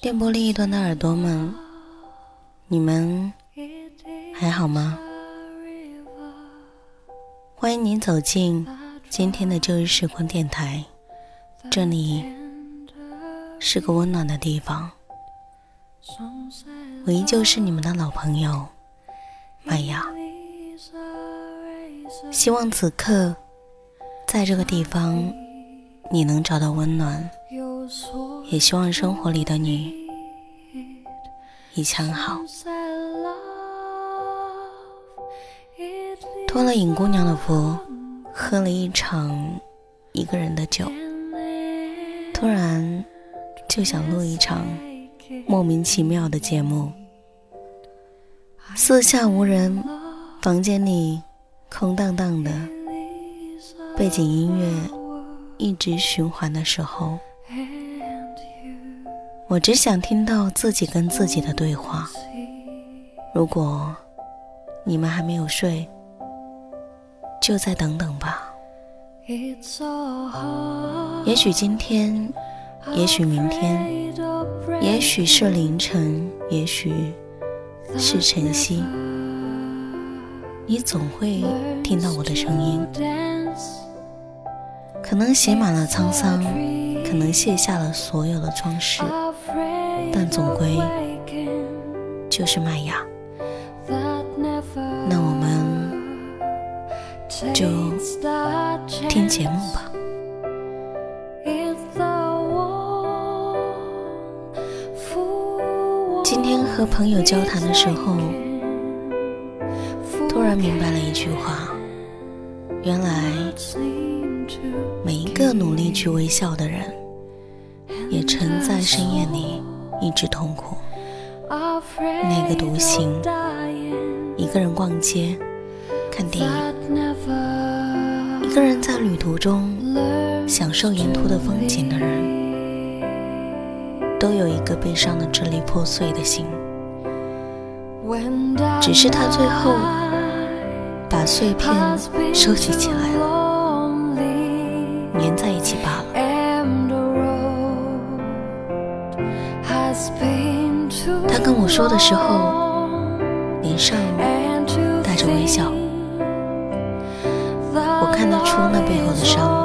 电波另一端的耳朵们，你们还好吗？欢迎您走进今天的旧日时光电台，这里是个温暖的地方。我依旧是你们的老朋友麦芽，希望此刻在这个地方你能找到温暖。也希望生活里的你一切好。托了尹姑娘的福，喝了一场一个人的酒，突然就想录一场莫名其妙的节目。四下无人，房间里空荡荡的，背景音乐一直循环的时候。我只想听到自己跟自己的对话。如果你们还没有睡，就再等等吧。也许今天，也许明天，也许是凌晨，也许是晨曦，你总会听到我的声音。可能写满了沧桑，可能卸下了所有的装饰。但总归就是麦芽，那我们就听节目吧。今天和朋友交谈的时候，突然明白了一句话：原来每一个努力去微笑的人，也曾在深夜里。一直痛苦，那个独行，一个人逛街、看电影，一个人在旅途中享受沿途的风景的人，都有一个悲伤的支离破碎的心。只是他最后把碎片收集起来了，跟我说的时候，脸上带着微笑。我看得出那背后的伤。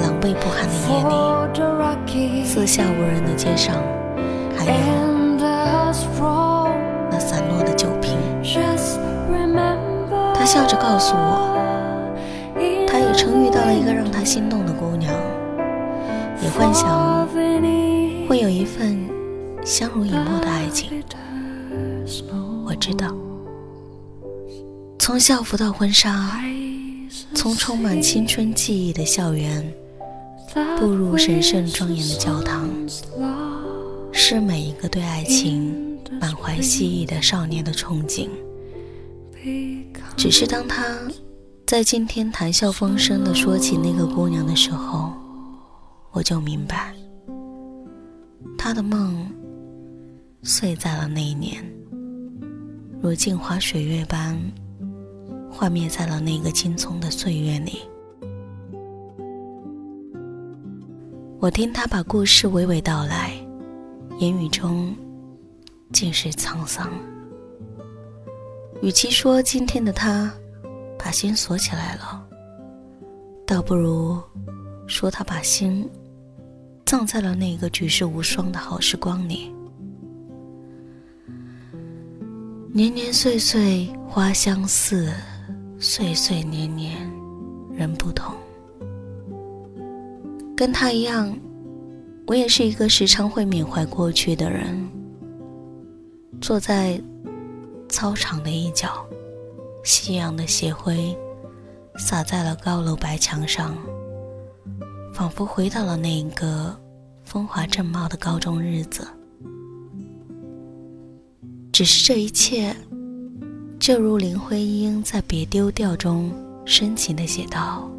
狼狈不堪的夜里，四下无人的街上，还有那散落的酒瓶。他笑着告诉我，他也曾遇到了一个让他心动的姑娘，也幻想会有一份。相濡以沫的爱情，我知道。从校服到婚纱，从充满青春记忆的校园，步入神圣庄严的教堂，是每一个对爱情满怀希冀的少年的憧憬。只是当他在今天谈笑风生的说起那个姑娘的时候，我就明白，他的梦碎在了那一年，如镜花水月般。幻灭在了那个青葱的岁月里。我听他把故事娓娓道来，言语中尽是沧桑。与其说今天的他把心锁起来了，倒不如说他把心葬在了那个举世无双的好时光里。年年岁岁花相似。岁岁年年，人不同。跟他一样，我也是一个时常会缅怀过去的人。坐在操场的一角，夕阳的斜晖洒在了高楼白墙上，仿佛回到了那个风华正茂的高中日子。只是这一切。就如林徽因在《别丢掉》中深情的写道：“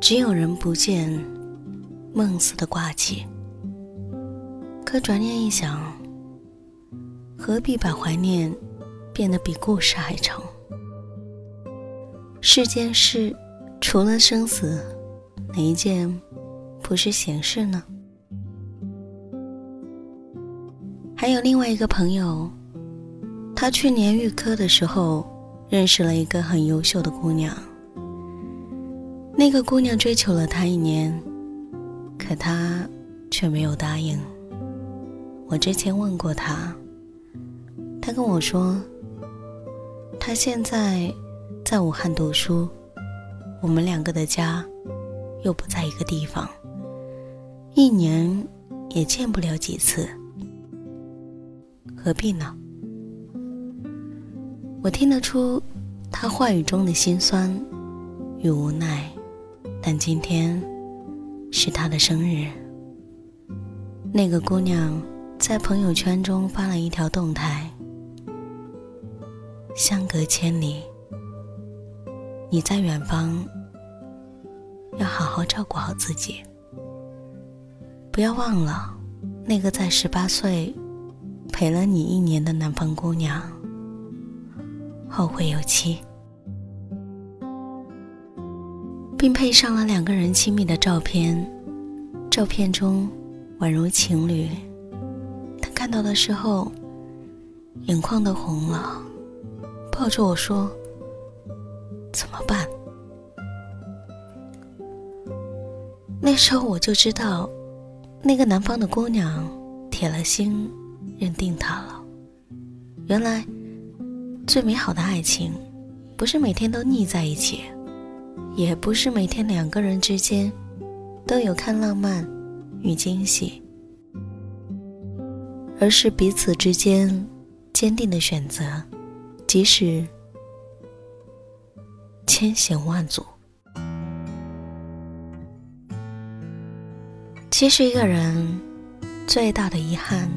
只有人不见，梦似的挂起。可转念一想，何必把怀念变得比故事还长？世间事，除了生死，哪一件不是闲事呢？”还有另外一个朋友。他去年预科的时候，认识了一个很优秀的姑娘。那个姑娘追求了他一年，可他却没有答应。我之前问过他，他跟我说，他现在在武汉读书，我们两个的家又不在一个地方，一年也见不了几次，何必呢？我听得出他话语中的心酸与无奈，但今天是他的生日。那个姑娘在朋友圈中发了一条动态：“相隔千里，你在远方，要好好照顾好自己，不要忘了那个在十八岁陪了你一年的南方姑娘。”后会有期，并配上了两个人亲密的照片。照片中宛如情侣。他看到的时候，眼眶都红了，抱着我说：“怎么办？”那时候我就知道，那个南方的姑娘铁了心认定他了。原来。最美好的爱情，不是每天都腻在一起，也不是每天两个人之间都有看浪漫与惊喜，而是彼此之间坚定的选择，即使千险万阻。其实，一个人最大的遗憾，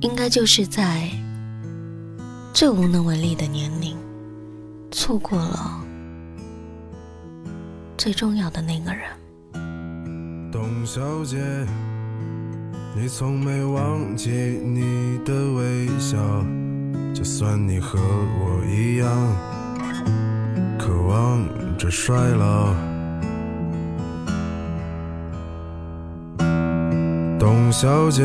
应该就是在。最无能为力的年龄，错过了最重要的那个人。董小姐，你从没忘记你的微笑，就算你和我一样，渴望着衰老。董小姐。